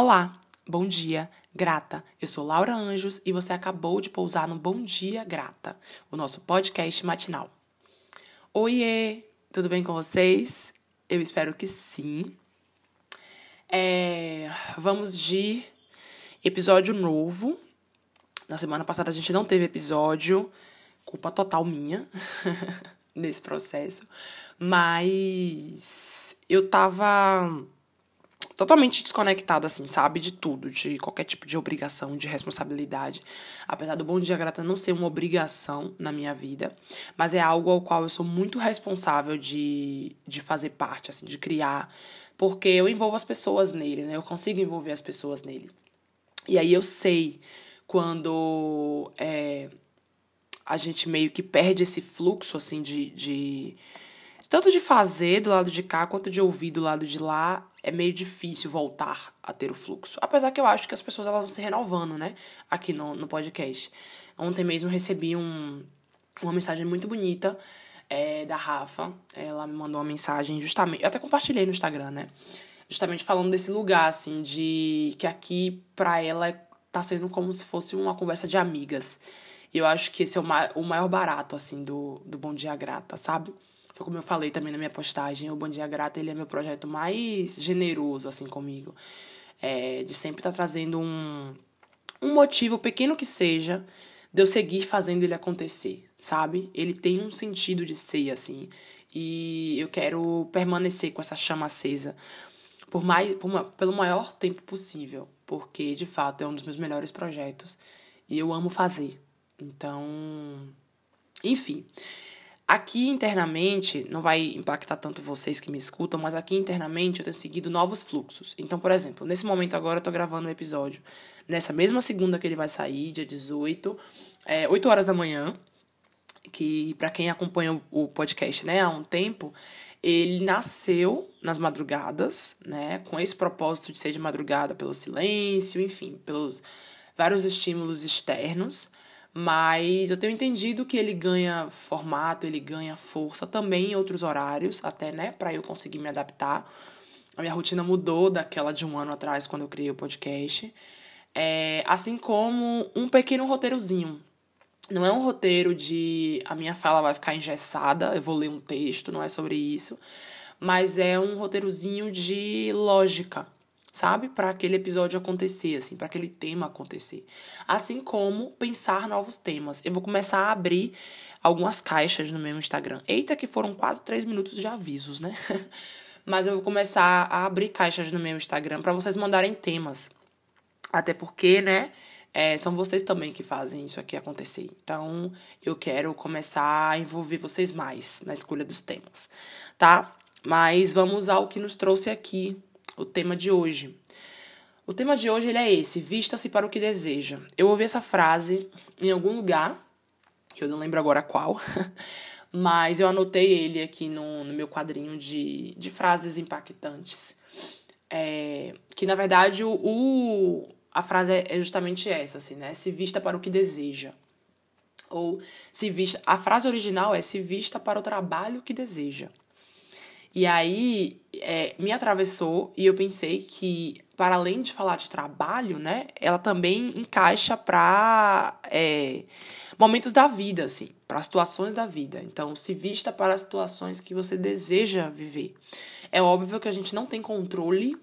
Olá, bom dia, grata. Eu sou Laura Anjos e você acabou de pousar no Bom Dia Grata, o nosso podcast matinal. Oiê, tudo bem com vocês? Eu espero que sim. É, vamos de episódio novo. Na semana passada a gente não teve episódio, culpa total minha nesse processo, mas eu tava totalmente desconectada, assim, sabe? De tudo, de qualquer tipo de obrigação, de responsabilidade. Apesar do Bom Dia Grata não ser uma obrigação na minha vida, mas é algo ao qual eu sou muito responsável de, de fazer parte, assim, de criar, porque eu envolvo as pessoas nele, né? Eu consigo envolver as pessoas nele. E aí eu sei quando é, a gente meio que perde esse fluxo, assim, de, de tanto de fazer do lado de cá quanto de ouvir do lado de lá, é meio difícil voltar a ter o fluxo. Apesar que eu acho que as pessoas elas vão se renovando, né? Aqui no, no podcast. Ontem mesmo recebi um, uma mensagem muito bonita é, da Rafa. Ela me mandou uma mensagem justamente. Eu até compartilhei no Instagram, né? Justamente falando desse lugar, assim, de que aqui pra ela tá sendo como se fosse uma conversa de amigas. E eu acho que esse é o, ma o maior barato, assim, do, do Bom Dia Grata, sabe? Foi como eu falei também na minha postagem, o Bom Dia Grata, ele é meu projeto mais generoso, assim, comigo. É, de sempre estar tá trazendo um, um motivo, pequeno que seja, de eu seguir fazendo ele acontecer, sabe? Ele tem um sentido de ser, assim. E eu quero permanecer com essa chama acesa por mais, por pelo maior tempo possível. Porque, de fato, é um dos meus melhores projetos. E eu amo fazer. Então, enfim. Aqui internamente, não vai impactar tanto vocês que me escutam, mas aqui internamente eu tenho seguido novos fluxos. Então, por exemplo, nesse momento agora eu tô gravando um episódio nessa mesma segunda que ele vai sair, dia 18, é, 8 horas da manhã, que para quem acompanha o podcast, né, há um tempo, ele nasceu nas madrugadas, né, com esse propósito de ser de madrugada pelo silêncio, enfim, pelos vários estímulos externos. Mas eu tenho entendido que ele ganha formato, ele ganha força também em outros horários, até, né, para eu conseguir me adaptar. A minha rotina mudou daquela de um ano atrás, quando eu criei o podcast. É, assim como um pequeno roteirozinho. Não é um roteiro de a minha fala vai ficar engessada, eu vou ler um texto, não é sobre isso. Mas é um roteirozinho de lógica sabe? Para aquele episódio acontecer, assim, para aquele tema acontecer. Assim como pensar novos temas. Eu vou começar a abrir algumas caixas no meu Instagram. Eita, que foram quase três minutos de avisos, né? Mas eu vou começar a abrir caixas no meu Instagram para vocês mandarem temas. Até porque, né? É, são vocês também que fazem isso aqui acontecer. Então, eu quero começar a envolver vocês mais na escolha dos temas, tá? Mas vamos ao que nos trouxe aqui o tema de hoje. O tema de hoje ele é esse: vista-se para o que deseja. Eu ouvi essa frase em algum lugar, que eu não lembro agora qual, mas eu anotei ele aqui no, no meu quadrinho de, de frases impactantes. É, que na verdade o, o, a frase é justamente essa, assim, né? Se vista para o que deseja. Ou se vista. A frase original é se vista para o trabalho que deseja. E aí é, me atravessou e eu pensei que, para além de falar de trabalho, né, ela também encaixa para é, momentos da vida, assim, para situações da vida. Então, se vista para as situações que você deseja viver. É óbvio que a gente não tem controle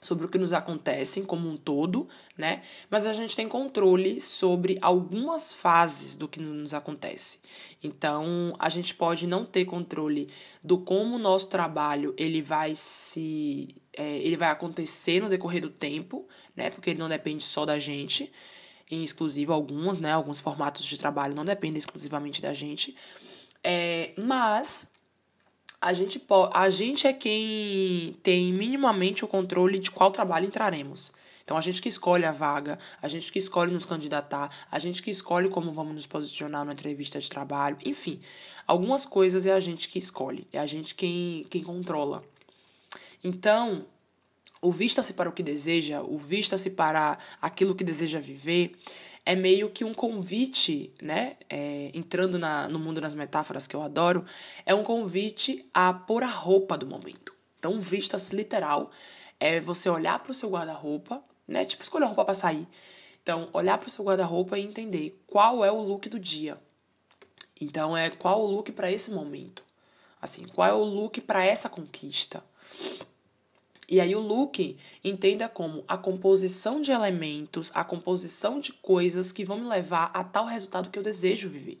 sobre o que nos acontece como um todo, né? Mas a gente tem controle sobre algumas fases do que nos acontece. Então, a gente pode não ter controle do como o nosso trabalho ele vai se é, ele vai acontecer no decorrer do tempo, né? Porque ele não depende só da gente, em exclusivo alguns, né? Alguns formatos de trabalho não dependem exclusivamente da gente. É, mas a gente, a gente é quem tem minimamente o controle de qual trabalho entraremos. Então a gente que escolhe a vaga, a gente que escolhe nos candidatar, a gente que escolhe como vamos nos posicionar na entrevista de trabalho, enfim, algumas coisas é a gente que escolhe, é a gente quem, quem controla. Então, o vista-se para o que deseja, o vista-se para aquilo que deseja viver, é meio que um convite, né? É, entrando na, no mundo das metáforas que eu adoro, é um convite a pôr a roupa do momento. Então, vistas literal é você olhar para o seu guarda-roupa, né? Tipo, escolher roupa para sair. Então, olhar para o seu guarda-roupa e entender qual é o look do dia. Então, é qual o look para esse momento. Assim, qual é o look para essa conquista. E aí o look entenda como a composição de elementos, a composição de coisas que vão me levar a tal resultado que eu desejo viver.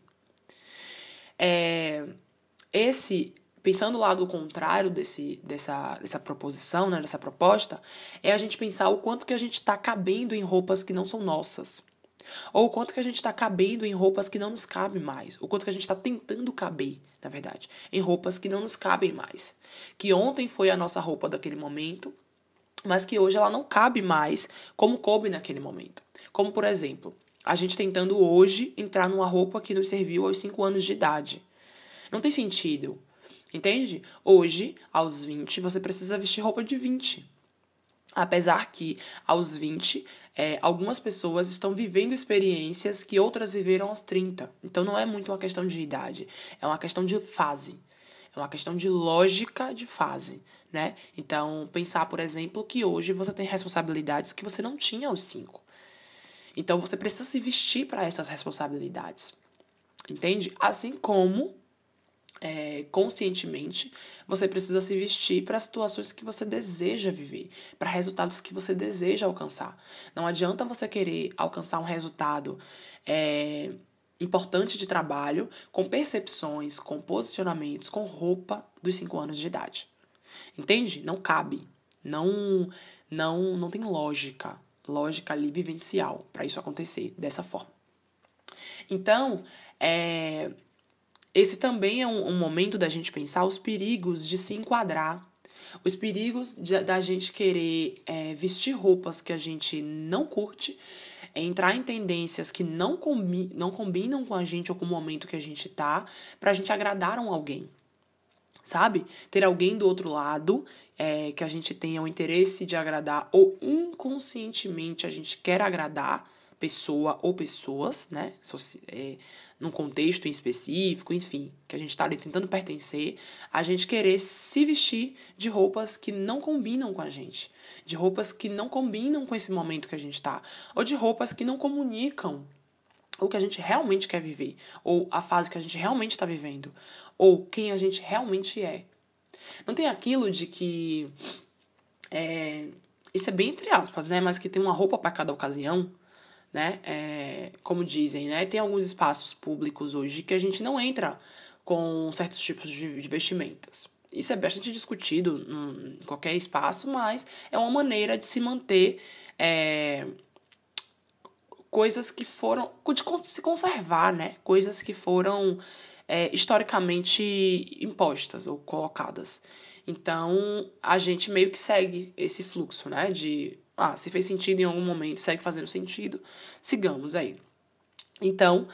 É, esse, pensando o lado contrário desse, dessa, dessa proposição, né, dessa proposta, é a gente pensar o quanto que a gente está cabendo em roupas que não são nossas. Ou o quanto que a gente está cabendo em roupas que não nos cabem mais. O quanto que a gente está tentando caber, na verdade, em roupas que não nos cabem mais. Que ontem foi a nossa roupa daquele momento, mas que hoje ela não cabe mais como coube naquele momento. Como, por exemplo, a gente tentando hoje entrar numa roupa que nos serviu aos 5 anos de idade. Não tem sentido. Entende? Hoje, aos 20, você precisa vestir roupa de 20. Apesar que, aos 20, é, algumas pessoas estão vivendo experiências que outras viveram aos 30. Então não é muito uma questão de idade, é uma questão de fase. É uma questão de lógica de fase, né? Então, pensar, por exemplo, que hoje você tem responsabilidades que você não tinha aos 5. Então, você precisa se vestir para essas responsabilidades. Entende? Assim como é, conscientemente, você precisa se vestir para situações que você deseja viver, para resultados que você deseja alcançar. Não adianta você querer alcançar um resultado é, importante de trabalho com percepções, com posicionamentos, com roupa dos 5 anos de idade. Entende? Não cabe. Não, não, não tem lógica, lógica ali vivencial para isso acontecer dessa forma. Então, é, esse também é um, um momento da gente pensar os perigos de se enquadrar os perigos de, da gente querer é, vestir roupas que a gente não curte, é entrar em tendências que não, combi não combinam com a gente ou com o momento que a gente tá, pra gente agradar um alguém. Sabe? Ter alguém do outro lado é, que a gente tenha o interesse de agradar ou inconscientemente a gente quer agradar pessoa ou pessoas, né? É, num contexto em específico, enfim, que a gente está ali tentando pertencer, a gente querer se vestir de roupas que não combinam com a gente, de roupas que não combinam com esse momento que a gente está, ou de roupas que não comunicam o que a gente realmente quer viver, ou a fase que a gente realmente está vivendo, ou quem a gente realmente é. Não tem aquilo de que. É, isso é bem entre aspas, né? Mas que tem uma roupa para cada ocasião né? É, como dizem, né? Tem alguns espaços públicos hoje que a gente não entra com certos tipos de, de vestimentas. Isso é bastante discutido em qualquer espaço, mas é uma maneira de se manter é, coisas que foram. de se conservar, né? Coisas que foram é, historicamente impostas ou colocadas. Então, a gente meio que segue esse fluxo, né? De ah, se fez sentido em algum momento, segue fazendo sentido, sigamos aí. Então,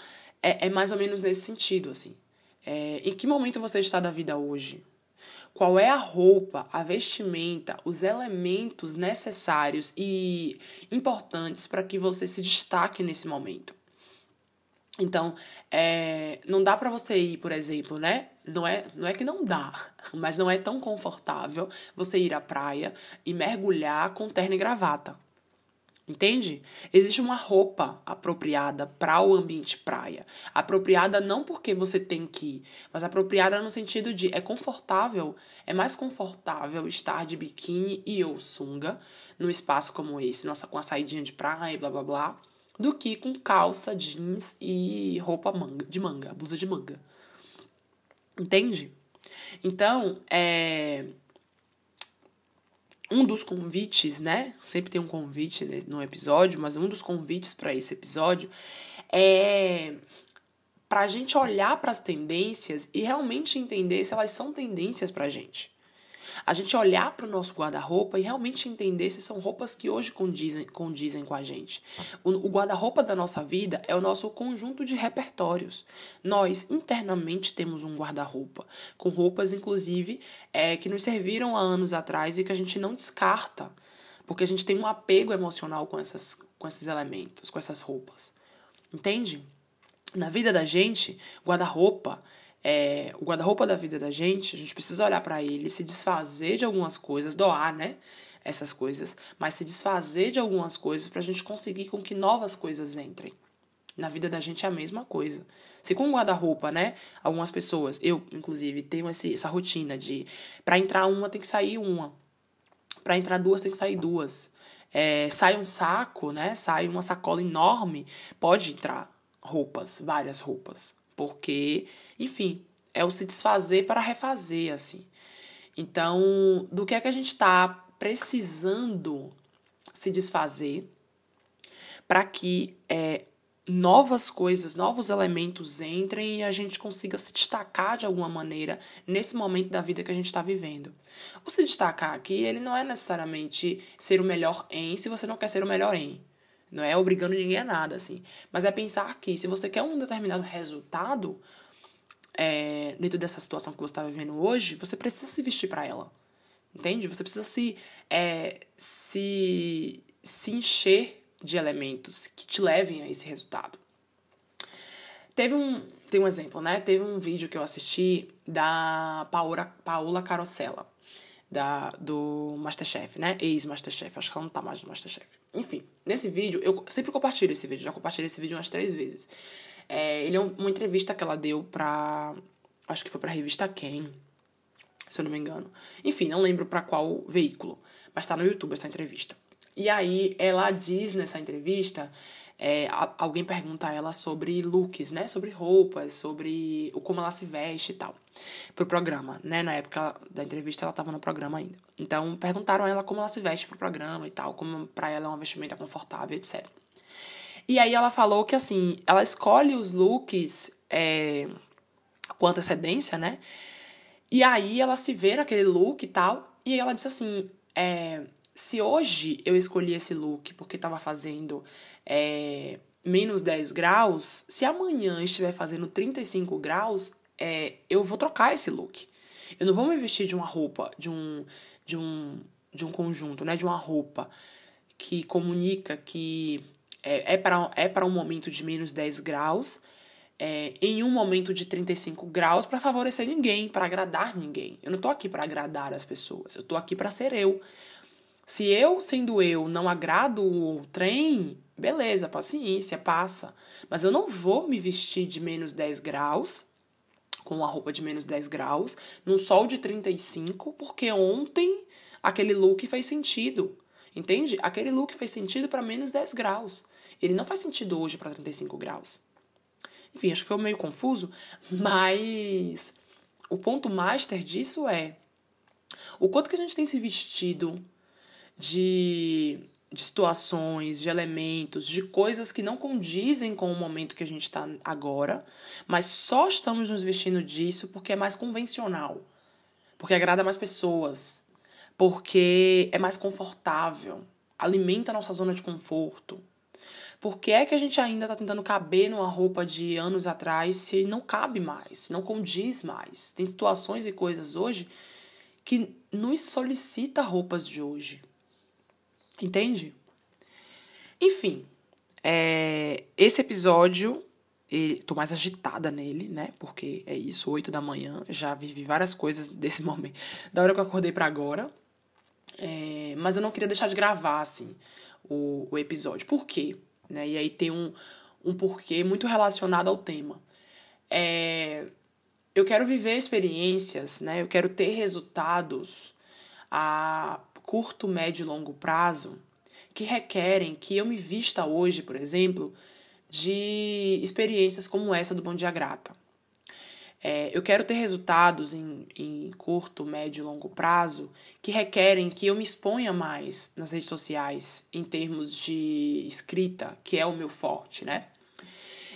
é, é mais ou menos nesse sentido, assim. É, em que momento você está da vida hoje? Qual é a roupa, a vestimenta, os elementos necessários e importantes para que você se destaque nesse momento? Então, é, não dá para você ir, por exemplo, né? Não é, não é que não dá, mas não é tão confortável você ir à praia e mergulhar com terno e gravata. Entende? Existe uma roupa apropriada para o ambiente praia. Apropriada não porque você tem que ir, mas apropriada no sentido de é confortável, é mais confortável estar de biquíni e ou sunga num espaço como esse, nossa, com a saidinha de praia, blá blá blá do que com calça, jeans e roupa manga, de manga, blusa de manga. Entende? Então, é um dos convites, né? Sempre tem um convite no episódio, mas um dos convites para esse episódio é para a gente olhar para as tendências e realmente entender se elas são tendências para a gente a gente olhar para o nosso guarda-roupa e realmente entender se são roupas que hoje condizem, condizem com a gente. O, o guarda-roupa da nossa vida é o nosso conjunto de repertórios. Nós internamente temos um guarda-roupa, com roupas, inclusive, é, que nos serviram há anos atrás e que a gente não descarta, porque a gente tem um apego emocional com, essas, com esses elementos, com essas roupas. Entende? Na vida da gente, guarda-roupa é, o guarda-roupa da vida da gente, a gente precisa olhar para ele, se desfazer de algumas coisas, doar, né? essas coisas, mas se desfazer de algumas coisas para a gente conseguir com que novas coisas entrem. Na vida da gente é a mesma coisa. Se com guarda-roupa, né? Algumas pessoas, eu inclusive, tenho esse, essa rotina de para entrar uma tem que sair uma. Para entrar duas tem que sair duas. É, sai um saco, né? Sai uma sacola enorme, pode entrar roupas, várias roupas. Porque, enfim, é o se desfazer para refazer, assim. Então, do que é que a gente está precisando se desfazer para que é, novas coisas, novos elementos entrem e a gente consiga se destacar de alguma maneira nesse momento da vida que a gente está vivendo. O se destacar aqui, ele não é necessariamente ser o melhor em se você não quer ser o melhor em. Não é obrigando ninguém a nada, assim. Mas é pensar que se você quer um determinado resultado é, dentro dessa situação que você está vivendo hoje, você precisa se vestir para ela. Entende? Você precisa se, é, se, se encher de elementos que te levem a esse resultado. Teve um, tem um exemplo, né? Teve um vídeo que eu assisti da Paola, Paola Carosella, da, do Masterchef, né? Ex-Masterchef, acho que ela não tá mais no Masterchef. Enfim, nesse vídeo, eu sempre compartilho esse vídeo, já compartilhei esse vídeo umas três vezes. É, ele é uma entrevista que ela deu pra. Acho que foi pra revista Quem, se eu não me engano. Enfim, não lembro para qual veículo, mas tá no YouTube essa entrevista. E aí ela diz nessa entrevista, é, alguém pergunta a ela sobre looks, né? Sobre roupas, sobre o como ela se veste e tal. Pro programa, né? Na época da entrevista ela tava no programa ainda. Então perguntaram a ela como ela se veste pro programa e tal, como para ela é uma vestimenta confortável, etc. E aí ela falou que assim, ela escolhe os looks é, com antecedência, né? E aí ela se vê naquele look e tal. E ela disse assim: é, se hoje eu escolhi esse look porque estava fazendo é, menos 10 graus, se amanhã estiver fazendo 35 graus, é, eu vou trocar esse look. Eu não vou me vestir de uma roupa, de um, de um, de um conjunto, né? De uma roupa que comunica que é, é para é para um momento de menos 10 graus, é, em um momento de 35 graus para favorecer ninguém, para agradar ninguém. Eu não tô aqui para agradar as pessoas, eu tô aqui para ser eu. Se eu, sendo eu, não agrado o trem, beleza, paciência, passa. Mas eu não vou me vestir de menos 10 graus, com uma roupa de menos 10 graus, num sol de 35, porque ontem aquele look fez sentido. Entende? Aquele look fez sentido para menos 10 graus. Ele não faz sentido hoje para 35 graus. Enfim, acho que foi meio confuso, mas o ponto master disso é o quanto que a gente tem se vestido de, de situações, de elementos, de coisas que não condizem com o momento que a gente está agora, mas só estamos nos vestindo disso porque é mais convencional, porque agrada mais pessoas, porque é mais confortável, alimenta a nossa zona de conforto. Por que é que a gente ainda está tentando caber numa roupa de anos atrás se não cabe mais, não condiz mais? Tem situações e coisas hoje que nos solicita roupas de hoje. Entende? Enfim, é, esse episódio, tô mais agitada nele, né? Porque é isso, 8 da manhã, já vivi várias coisas desse momento, da hora que eu acordei para agora. É, mas eu não queria deixar de gravar, assim, o, o episódio. Por quê? Né? E aí tem um, um porquê muito relacionado ao tema. É, eu quero viver experiências, né? Eu quero ter resultados a curto, médio e longo prazo que requerem que eu me vista hoje, por exemplo, de experiências como essa do Bom Dia Grata. É, eu quero ter resultados em, em curto, médio e longo prazo que requerem que eu me exponha mais nas redes sociais em termos de escrita, que é o meu forte, né?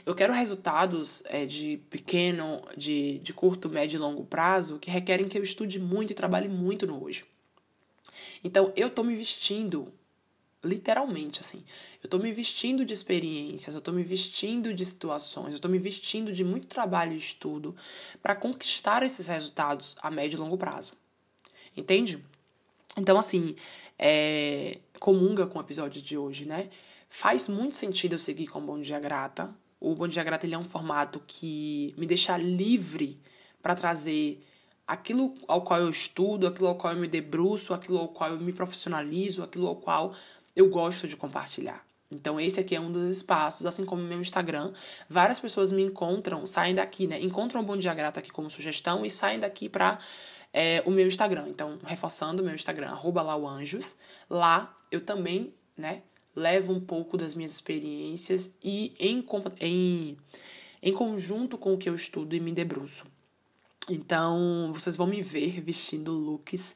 Eu quero resultados é, de pequeno, de, de curto, médio e longo prazo que requerem que eu estude muito e trabalhe muito no hoje. Então, eu tô me vestindo literalmente assim. Eu tô me vestindo de experiências, eu tô me vestindo de situações, eu tô me vestindo de muito trabalho e estudo para conquistar esses resultados a médio e longo prazo. Entende? Então, assim, é, comunga com o episódio de hoje, né? Faz muito sentido eu seguir com o Bom Dia Grata. O Bom Dia Grata ele é um formato que me deixa livre para trazer aquilo ao qual eu estudo, aquilo ao qual eu me debruço, aquilo ao qual eu me profissionalizo, aquilo ao qual eu gosto de compartilhar. Então, esse aqui é um dos espaços, assim como o meu Instagram. Várias pessoas me encontram, saem daqui, né? Encontram o Bom Dia Grata aqui como sugestão e saem daqui para é, o meu Instagram. Então, reforçando o meu Instagram, arroba lauanjos. Lá eu também, né, levo um pouco das minhas experiências e em, em, em conjunto com o que eu estudo e me debruço. Então, vocês vão me ver vestindo looks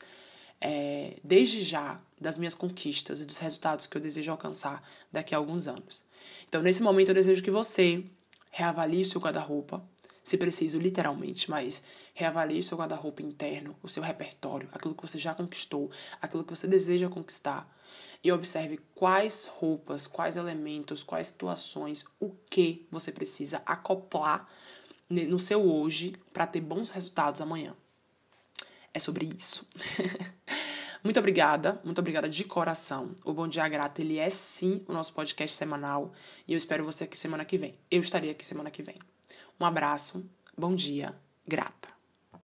é, desde já das minhas conquistas e dos resultados que eu desejo alcançar daqui a alguns anos. Então, nesse momento, eu desejo que você reavalie o seu guarda-roupa, se preciso, literalmente, mas reavalie o seu guarda-roupa interno, o seu repertório, aquilo que você já conquistou, aquilo que você deseja conquistar. E observe quais roupas, quais elementos, quais situações, o que você precisa acoplar no seu hoje para ter bons resultados amanhã. É sobre isso. muito obrigada, muito obrigada de coração. O Bom Dia Grata, ele é sim o nosso podcast semanal e eu espero você aqui semana que vem. Eu estarei aqui semana que vem. Um abraço, bom dia, grata.